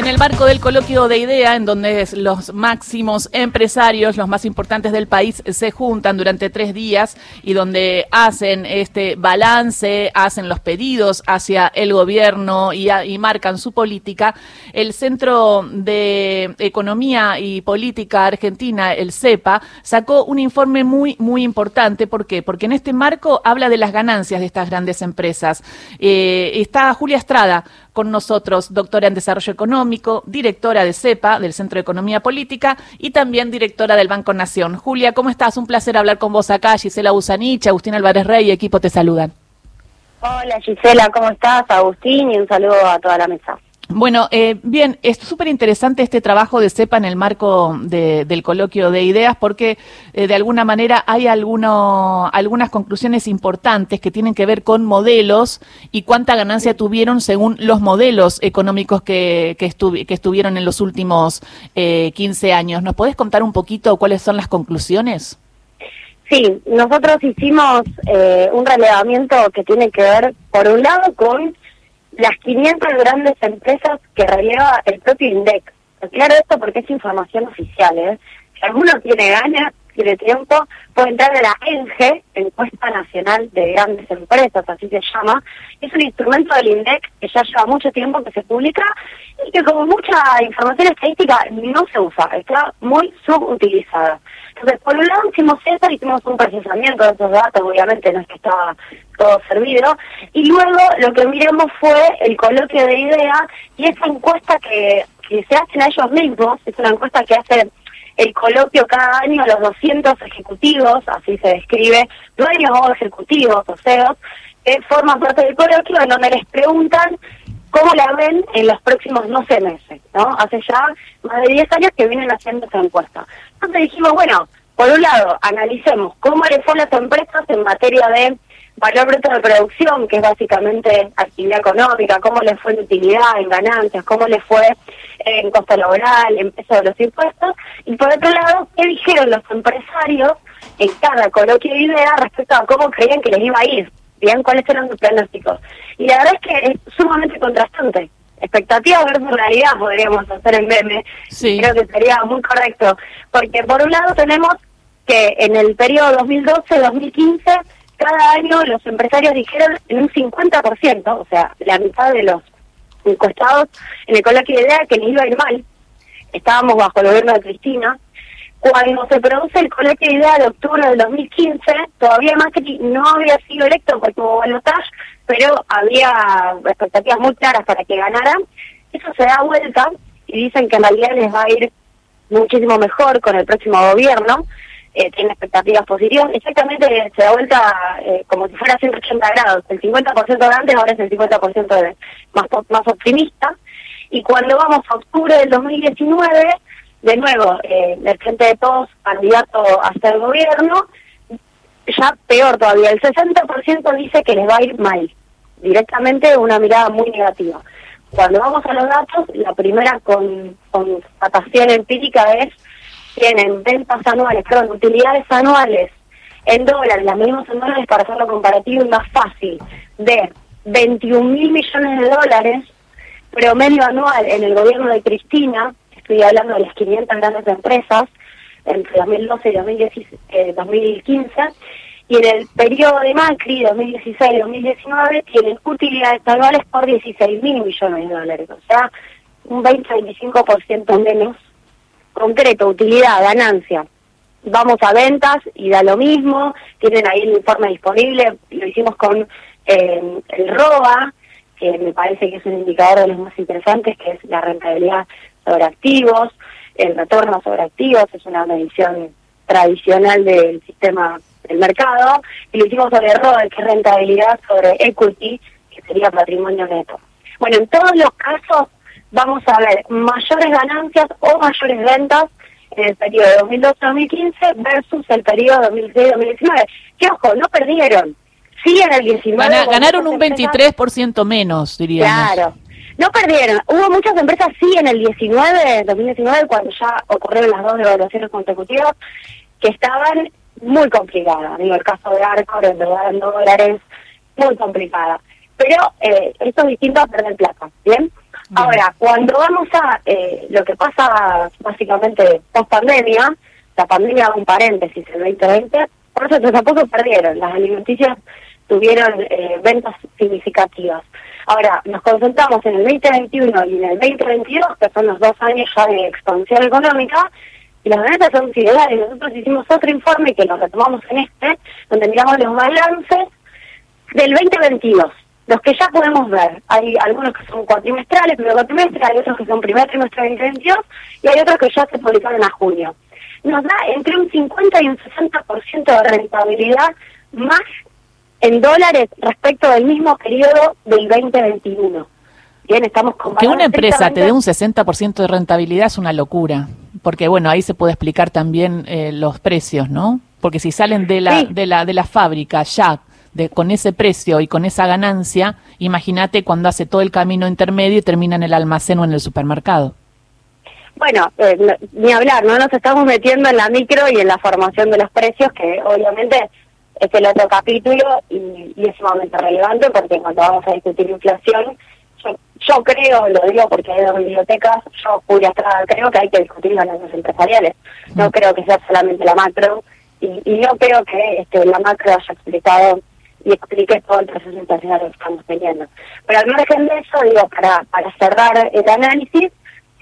En el marco del coloquio de idea, en donde los máximos empresarios, los más importantes del país, se juntan durante tres días y donde hacen este balance, hacen los pedidos hacia el gobierno y, marcan su política, el Centro de Economía y Política Argentina, el CEPA, sacó un informe muy, muy importante. ¿Por qué? Porque en este marco habla de las ganancias de estas grandes empresas. Eh, está Julia Estrada con nosotros, doctora en Desarrollo Económico, directora de CEPA, del Centro de Economía Política, y también directora del Banco Nación. Julia, ¿cómo estás? Un placer hablar con vos acá. Gisela Busanich, Agustín Álvarez Rey y equipo te saludan. Hola Gisela, ¿cómo estás? Agustín y un saludo a toda la mesa. Bueno, eh, bien, es súper interesante este trabajo de CEPA en el marco del coloquio de ideas porque eh, de alguna manera hay alguno, algunas conclusiones importantes que tienen que ver con modelos y cuánta ganancia tuvieron según los modelos económicos que, que, que estuvieron en los últimos eh, 15 años. ¿Nos podés contar un poquito cuáles son las conclusiones? Sí, nosotros hicimos eh, un relevamiento que tiene que ver, por un lado, con las 500 grandes empresas que releva el propio INDEC. Claro esto porque es información oficial, ¿eh? Si alguno tiene ganas, tiene tiempo, puede entrar a la ENGE, Encuesta Nacional de Grandes Empresas, así se llama. Es un instrumento del INDEC que ya lleva mucho tiempo que se publica y que como mucha información estadística no se usa, está muy subutilizada. Entonces, por un lado hicimos eso, hicimos un procesamiento de esos datos, obviamente no es que estaba todo servido, y luego lo que miramos fue el coloquio de ideas y esa encuesta que, que se hacen a ellos mismos, es una encuesta que hace el coloquio cada año a los 200 ejecutivos, así se describe, dueños o ejecutivos o CEOs, que forman parte del coloquio en donde les preguntan cómo la ven en los próximos 12 meses, ¿no? Hace ya más de 10 años que vienen haciendo esa encuesta. Entonces dijimos, bueno, por un lado, analicemos cómo le fue a las empresas en materia de valor bruto de producción, que es básicamente actividad económica, cómo le fue en utilidad, en ganancias, cómo le fue en costo laboral, en peso de los impuestos, y por otro lado, qué dijeron los empresarios en cada coloquio de idea respecto a cómo creían que les iba a ir, bien, cuáles eran sus pronósticos. Y la verdad es que es sumamente contrastante. Expectativa versus realidad podríamos hacer en meme. Sí. Creo que sería muy correcto. Porque por un lado tenemos que en el periodo 2012-2015 cada año los empresarios dijeron en un 50%, o sea, la mitad de los encuestados en el coloquio de idea que les iba a ir mal. Estábamos bajo el gobierno de Cristina. Cuando se produce el coloquio de idea de octubre del 2015, todavía Macri no había sido electo por tuvo balotaje, pero había expectativas muy claras para que ganara. Eso se da vuelta y dicen que en realidad les va a ir muchísimo mejor con el próximo gobierno eh, tiene expectativas positivas. Exactamente se da vuelta eh, como si fuera 180 grados. El 50% de antes ahora es el 50% de, más, más optimista. Y cuando vamos a octubre del 2019, de nuevo, eh, el Frente de Todos, candidato a ser gobierno, ya peor todavía, el 60% dice que les va a ir mal. Directamente una mirada muy negativa. Cuando vamos a los datos, la primera con, constatación empírica es tienen ventas anuales, perdón, utilidades anuales en dólares, las medimos en dólares para hacerlo comparativo y más fácil, de 21 mil millones de dólares promedio anual en el gobierno de Cristina, estoy hablando de las 500 grandes empresas, entre 2012 y 2015, eh, y en el periodo de Macri, 2016-2019, tienen utilidades anuales por 16 mil millones de dólares, o sea, un 20-25% menos concreto, utilidad, ganancia. Vamos a ventas y da lo mismo, tienen ahí el informe disponible, lo hicimos con eh, el ROA, que me parece que es un indicador de los más interesantes, que es la rentabilidad sobre activos, el retorno sobre activos, es una medición tradicional del sistema del mercado, y lo hicimos sobre ROA, que es rentabilidad sobre equity, que sería patrimonio neto. Bueno, en todos los casos vamos a ver mayores ganancias o mayores ventas en el periodo de 2012-2015 versus el periodo 2016-2019. Que ojo, no perdieron. Sí en el 19. ganaron un 23% menos, diríamos. Claro. No perdieron. Hubo muchas empresas, sí, en el 19, 2019, cuando ya ocurrieron las dos devaluaciones consecutivas, que estaban muy complicadas. Digo, el caso de Arcor, en dólares, muy complicada. Pero eh, esto es distinto a perder plata, ¿bien? Ahora, cuando vamos a eh, lo que pasa básicamente post pandemia, la pandemia un paréntesis el 2020, por eso tampoco perdieron, las alimenticias tuvieron eh, ventas significativas. Ahora, nos concentramos en el 2021 y en el 2022, que son los dos años ya de expansión económica, y las ventas son similares. Nosotros hicimos otro informe que lo retomamos en este, donde miramos los balances del 2022 los que ya podemos ver. Hay algunos que son cuatrimestrales, pero cuatrimestre, hay otros que son primer trimestre de 2022 y hay otros que ya se publicaron a junio. Nos da entre un 50 y un 60% de rentabilidad más en dólares respecto del mismo periodo del 2021. Bien, estamos Que una empresa te dé un 60% de rentabilidad es una locura, porque bueno, ahí se puede explicar también eh, los precios, ¿no? Porque si salen de la, de la, de la fábrica ya de, con ese precio y con esa ganancia, imagínate cuando hace todo el camino intermedio y termina en el almacén o en el supermercado. Bueno, eh, ni hablar, no nos estamos metiendo en la micro y en la formación de los precios, que obviamente es el otro capítulo y, es sumamente relevante porque cuando vamos a discutir inflación, yo, creo, lo digo porque hay dos bibliotecas, yo Julia creo que hay que discutir las empresariales, no creo que sea solamente la macro y, y no creo que este, la macro haya explicado y explique todo el proceso internacional que estamos teniendo. Pero al margen de eso, digo, para, para cerrar el análisis,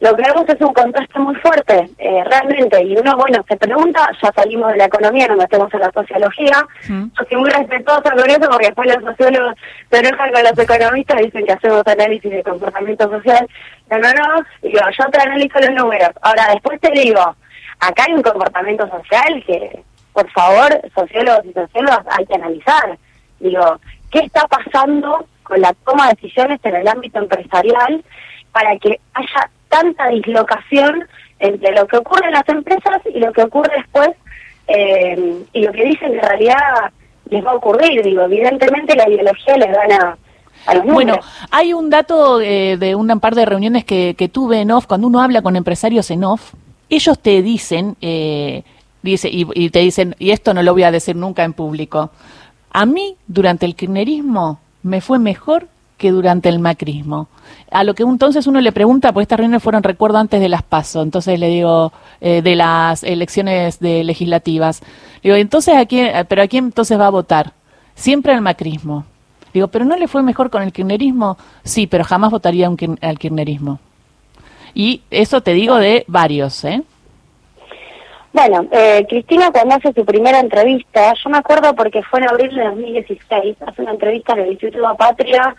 lo que vemos es un contraste muy fuerte, eh, realmente, y uno, bueno, se pregunta, ya salimos de la economía, nos metemos en la sociología, yo soy muy respetuosa con eso porque después los sociólogos se enojan con los economistas y dicen que hacemos análisis de comportamiento social, no, no, no, y digo, yo te analizo los números, ahora después te digo, acá hay un comportamiento social que, por favor, sociólogos y sociólogas, hay que analizar, Digo, ¿qué está pasando con la toma de decisiones en el ámbito empresarial para que haya tanta dislocación entre lo que ocurre en las empresas y lo que ocurre después eh, y lo que dicen que en realidad les va a ocurrir? Digo, evidentemente la ideología les gana a bueno, hay un dato eh, de una par de reuniones que, que, tuve en off, cuando uno habla con empresarios en off, ellos te dicen, eh, dice, y, te dicen, y esto no lo voy a decir nunca en público, a mí, durante el kirchnerismo, me fue mejor que durante el macrismo. A lo que entonces uno le pregunta, pues estas reuniones fueron, recuerdo, antes de las PASO, entonces le digo, eh, de las elecciones de legislativas. Digo, entonces, ¿a quién, ¿pero a quién entonces va a votar? Siempre al macrismo. Digo, ¿pero no le fue mejor con el kirchnerismo? Sí, pero jamás votaría al kirchnerismo. Y eso te digo de varios, ¿eh? Bueno, eh, Cristina cuando hace su primera entrevista, yo me acuerdo porque fue en abril de 2016, hace una entrevista en el Instituto Patria,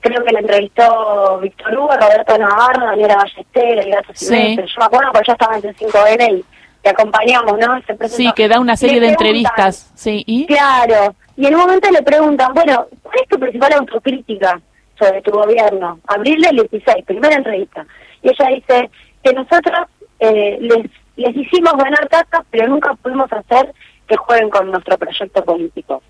creo que la entrevistó Víctor Hugo, Roberto Navarro, Daniela Ballester, el Gato sí. yo me acuerdo porque ya estaba en el 5N y te acompañamos, ¿no? sí, que da una serie de entrevistas, sí, ¿y? Claro, y en un momento le preguntan, bueno, ¿cuál es tu principal autocrítica sobre tu gobierno? Abril del 16, primera entrevista. Y ella dice que nosotros eh, les les hicimos ganar tasas, pero nunca pudimos hacer que jueguen con nuestro proyecto político.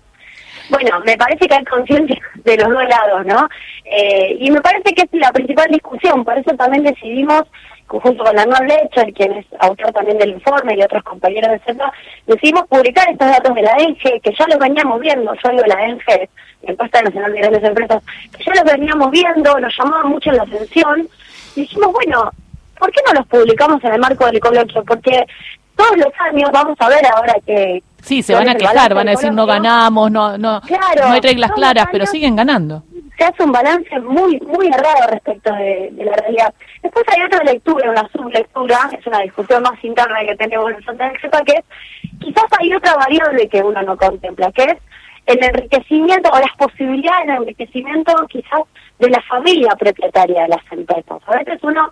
Bueno, me parece que hay conciencia de los dos lados, ¿no? Eh, y me parece que es la principal discusión, por eso también decidimos, junto con la Lecher, quien es autor también del informe y otros compañeros de CEPA, decidimos publicar estos datos de la ENGE, que ya los veníamos viendo, yo digo la ENGE, la Encuesta Nacional de Grandes Empresas, que ya los veníamos viendo, nos llamaba mucho la atención, y dijimos, bueno, ¿por qué no los publicamos en el marco del coloquio? Porque todos los años vamos a ver ahora que... Sí, se van a quejar, van a decir no ganamos, no no, no hay reglas claras, pero siguen ganando. Se hace un balance muy muy errado respecto de, la realidad. Después hay otra lectura, una sublectura, es una discusión más interna que tenemos nosotros en el CEPA, que es quizás hay otra variable que uno no contempla, que es el enriquecimiento o las posibilidades de enriquecimiento quizás de la familia propietaria de las empresas. A veces uno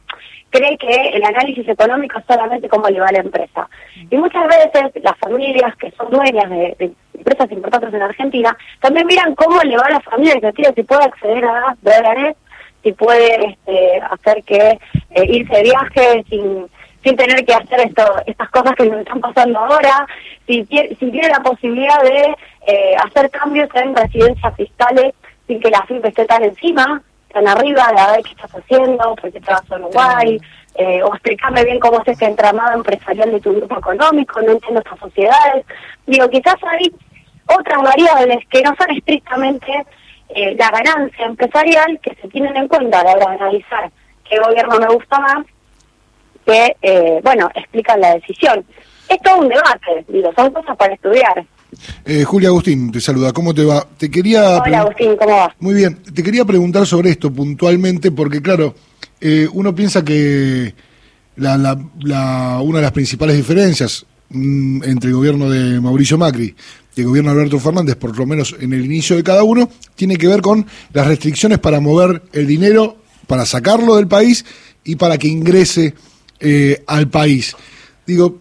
cree que el análisis económico es solamente cómo le va a la empresa. Y muchas veces las familias que son dueñas de, empresas importantes en Argentina también miran cómo le va a la familia tiene si puede acceder a dólares, si puede este, hacer que eh, irse de viaje sin sin tener que hacer esto, estas cosas que nos están pasando ahora, si, si tiene la posibilidad de eh, hacer cambios en residencias fiscales sin que la FIP esté tan encima, tan arriba de a ver qué estás haciendo, por qué te vas a Uruguay, eh, o explicarme bien cómo es este entramado empresarial de tu grupo económico, no entiendo estas sociedades. Digo, quizás hay otras variables que no son estrictamente eh, la ganancia empresarial que se tienen en cuenta a la hora de analizar qué gobierno me gusta más, que, eh, bueno, explican la decisión. Es todo un debate, digo, son cosas para estudiar. Eh, Julia Agustín, te saluda. ¿Cómo te va? Te quería Hola Agustín, ¿cómo va? Muy bien. Te quería preguntar sobre esto puntualmente porque, claro, eh, uno piensa que la, la, la, una de las principales diferencias mm, entre el gobierno de Mauricio Macri y el gobierno de Alberto Fernández, por lo menos en el inicio de cada uno, tiene que ver con las restricciones para mover el dinero, para sacarlo del país y para que ingrese eh, al país. Digo,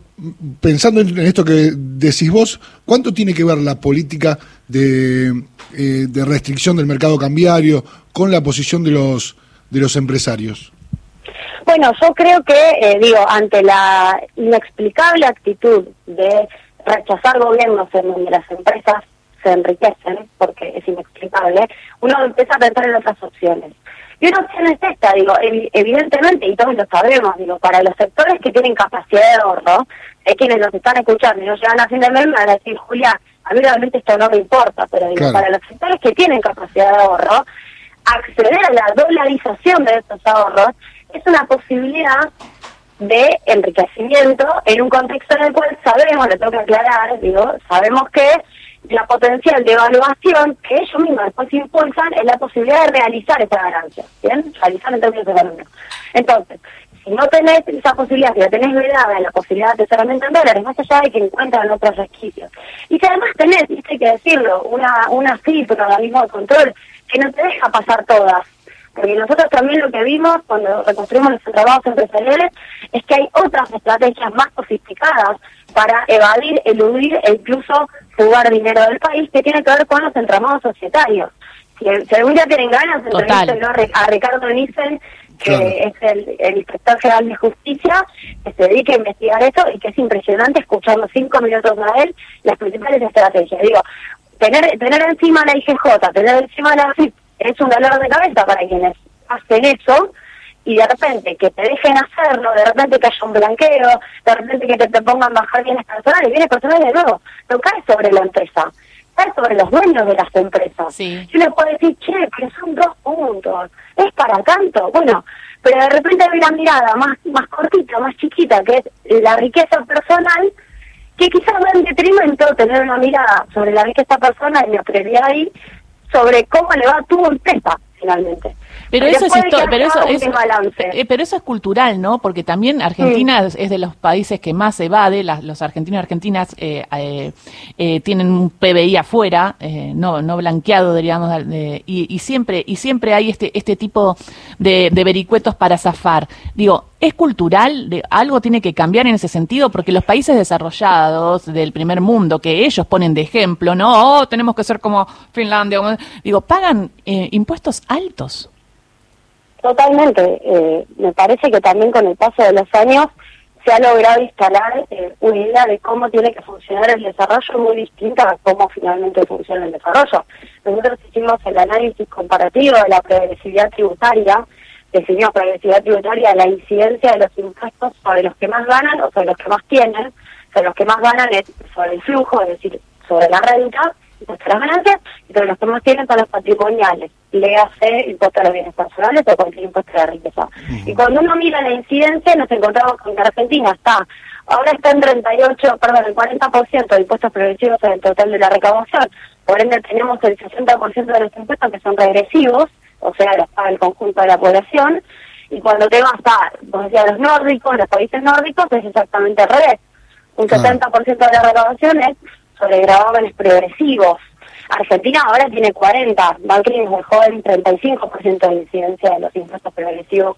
pensando en esto que decís vos, ¿cuánto tiene que ver la política de, eh, de restricción del mercado cambiario con la posición de los de los empresarios? Bueno, yo creo que, eh, digo, ante la inexplicable actitud de rechazar gobiernos en donde las empresas se enriquecen, porque es inexplicable, uno empieza a pensar en otras opciones. Y una opción es esta, digo, evidentemente, y todos lo sabemos, digo, para los sectores que tienen capacidad de ahorro, es quienes nos están escuchando y nos llegan a fin de mes, me van a decir, Julia, a mí realmente esto no me importa, pero digo, para los sectores que tienen capacidad de ahorro, acceder a la dolarización de estos ahorros es una posibilidad de enriquecimiento en un contexto en el cual sabemos, le tengo que aclarar, digo, sabemos que la potencial de evaluación que ellos mismos después impulsan es la posibilidad de realizar esa ganancia, ¿bien? Realizar en términos económicos. Entonces, si no tenés esa posibilidad, si la tenés vedada la posibilidad de asesoramiento en dólares, más allá de que encuentran otros resquicios. Y si además tenés, hay que decirlo, una, una un organismo de control que no te deja pasar todas, porque nosotros también lo que vimos cuando reconstruimos los trabajos empresariales es que hay otras estrategias más sofisticadas para evadir, eludir e incluso jugar dinero del país que tiene que ver con los entramados societarios. Si, algún día tienen ganas, entrevístenlo a Ricardo Nissen, que es el, inspector general de justicia, que se dedica a investigar eso y que es impresionante escuchando cinco minutos a él las principales estrategias. Digo, tener tener encima la IGJ, tener encima la FIP, es un dolor de cabeza para quienes hacen eso y de repente que te dejen hacerlo, de repente que haya un blanqueo, de repente que te, te pongan bajar bienes personales, bienes personales nuevo, no cae sobre la empresa, cae sobre los dueños de las empresas. Sí. Yo les puedo decir, che, pero son dos puntos, es para tanto, bueno, pero de repente hay una mirada más, más cortita, más chiquita, que es la riqueza personal, que quizás va en detrimento tener una mirada sobre la riqueza personal y la prioridad ahí sobre cómo le va a tu empresa finalmente. Pero eso, es pero, eso, es, eh, pero eso es cultural, ¿no? Porque también Argentina es de los países que más evade, las, los argentinos y argentinas eh, eh, eh tienen un PBI afuera, no no blanqueado, diríamos, y, y, siempre y siempre hay este este tipo de, de vericuetos para zafar. Digo, ¿Es cultural? De, ¿Algo tiene que cambiar en ese sentido? Porque los países desarrollados del primer mundo, que ellos ponen de ejemplo, no, oh, tenemos que ser como Finlandia, digo, pagan impuestos altos. Totalmente. Eh, me parece que también con el paso de los años se ha logrado instalar eh, una idea de cómo tiene que funcionar el desarrollo muy distinta a cómo finalmente funciona el desarrollo. Nosotros hicimos el análisis comparativo de la progresividad tributaria, definimos progresividad tributaria la incidencia de los impuestos sobre los que más ganan o sobre los que más tienen, sobre los que más ganan es sobre el flujo, es decir, sobre la renta, las ganancias y sobre los que más tienen son los patrimoniales, le hace impuesto a los bienes personales o cualquier impuesto de la riqueza. Y cuando uno mira la incidencia, nos encontramos con que Argentina está, ahora está en 38, perdón, el 40% de impuestos progresivos en el total de la recaudación, por ende tenemos el 60% de los impuestos que son regresivos, o sea, los paga el conjunto de la población, y cuando te vas a, como decía, los nórdicos, los países nórdicos, es exactamente al revés. Un 70% de la recaudación es sobre gravámenes progresivos. Argentina ahora tiene 40, Macri nos dejó el 35% de incidencia de los impuestos progresivos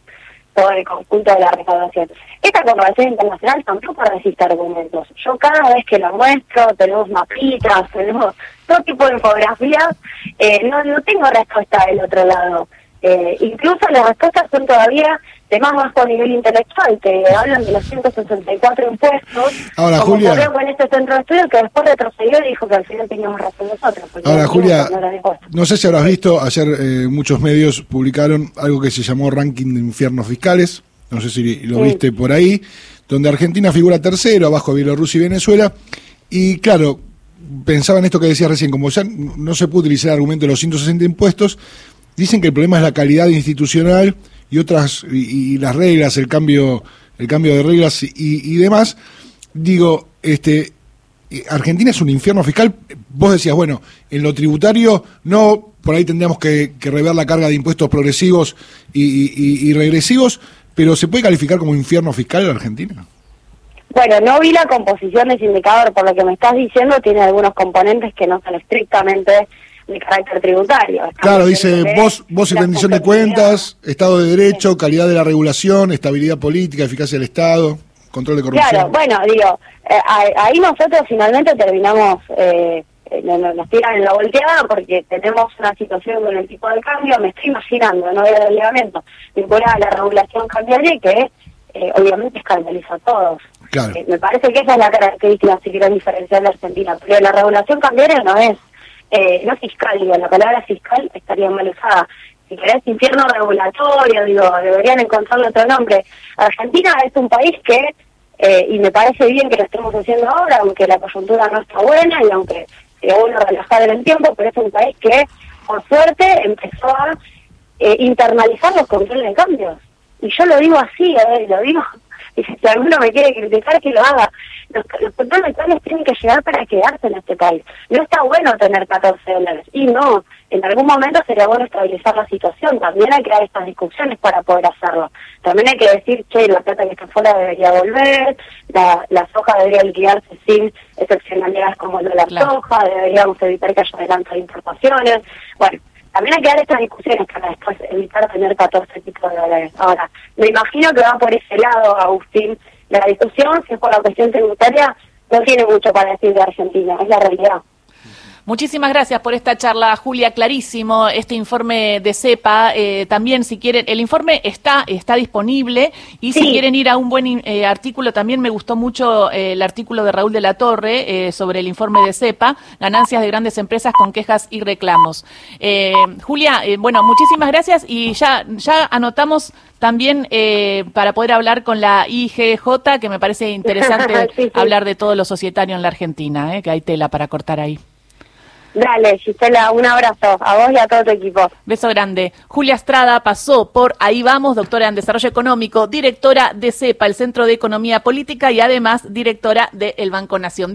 sobre el conjunto de la recaudación. Esta comparación internacional tampoco resiste argumentos. Yo cada vez que lo muestro, tenemos mapitas, tenemos todo tipo de infografías, eh, no, no tengo respuesta del otro lado. Eh, incluso las respuestas son todavía de más bajo nivel intelectual, que hablan de los 164 impuestos, Ahora, como Julia, con este centro de estudio que después retrocedió y dijo que al final teníamos razón nosotros. Ahora, Julia, no, sé si habrás visto, ayer eh, muchos medios publicaron algo que se llamó Ranking de Infiernos Fiscales, no sé si lo viste por ahí, donde Argentina figura tercero, abajo de Bielorrusia y Venezuela, y claro, pensaba en esto que decías recién, como ya no se puede utilizar el argumento de los 160 impuestos, dicen que el problema es la calidad institucional y otras, y, las reglas, el cambio, el cambio de reglas y, demás, digo, este, Argentina es un infierno fiscal. Vos decías, bueno, en lo tributario no, por ahí tendríamos que, rever la carga de impuestos progresivos y, regresivos, pero ¿se puede calificar como infierno fiscal en Argentina? Bueno, no vi la composición de ese indicador, por lo que me estás diciendo, tiene algunos componentes que no son estrictamente de carácter tributario. claro, dice voz, voz y rendición de cuentas, Estado de Derecho, calidad de la regulación, estabilidad política, eficacia del Estado, control de corrupción. Claro, bueno, digo, eh, ahí nosotros finalmente terminamos, eh, eh nos, tiran en la volteada porque tenemos una situación con el tipo de cambio, me estoy imaginando, no del reglamento, vinculada a la regulación cambiaria que eh, obviamente escandaliza a todos. Claro. me parece que esa es la característica si quieren diferenciar de Argentina, pero la regulación cambiaria no es no fiscal, digo, la palabra fiscal estaría mal usada. Si querés infierno regulatorio, digo, deberían encontrarle otro nombre. Argentina es un país que eh, y me parece bien que lo estemos haciendo ahora, aunque la coyuntura no está buena y aunque se bueno relajar en el tiempo, pero es un país que, por suerte, empezó a eh, internalizar los controles de cambios. Y yo lo digo así, eh, lo digo, y si alguno me quiere criticar, que lo haga. Los, los controles cambios tienen que llegar para quedarse en este país. No está bueno tener 14 dólares, y no, en algún momento sería bueno estabilizar la situación. También hay que dar estas discusiones para poder hacerlo. También hay que decir, che, la plata que está fuera debería volver, la, la soja debería liquidarse sin excepcionalidades como lo de la soja, deberíamos evitar que haya adelanto de importaciones. Bueno, también hay que dar estas discusiones para después evitar tener 14 tipos de dólares. Ahora, me imagino que va por ese lado, Agustín. La discusión, si es por la cuestión tributaria, no tiene mucho para decir de Argentina, es la realidad. Muchísimas gracias por esta charla, Julia. Clarísimo este informe de CEPA. Eh, también, si quieren, el informe está está disponible y si quieren ir a un buen eh, artículo, también me gustó mucho eh, el artículo de Raúl de la Torre sobre el informe de CEPA, ganancias de grandes empresas con quejas y reclamos. Julia, bueno, muchísimas gracias y ya ya anotamos también para poder hablar con la IGJ, que me parece interesante hablar de todo lo societario en la Argentina, que hay tela para cortar ahí. Dale, Gisela, un abrazo a vos y a todo tu equipo. Beso grande. Julia Estrada pasó por Ahí Vamos, doctora en Desarrollo Económico, directora de CEPA, el Centro de Economía Política, y además directora del Banco Nación.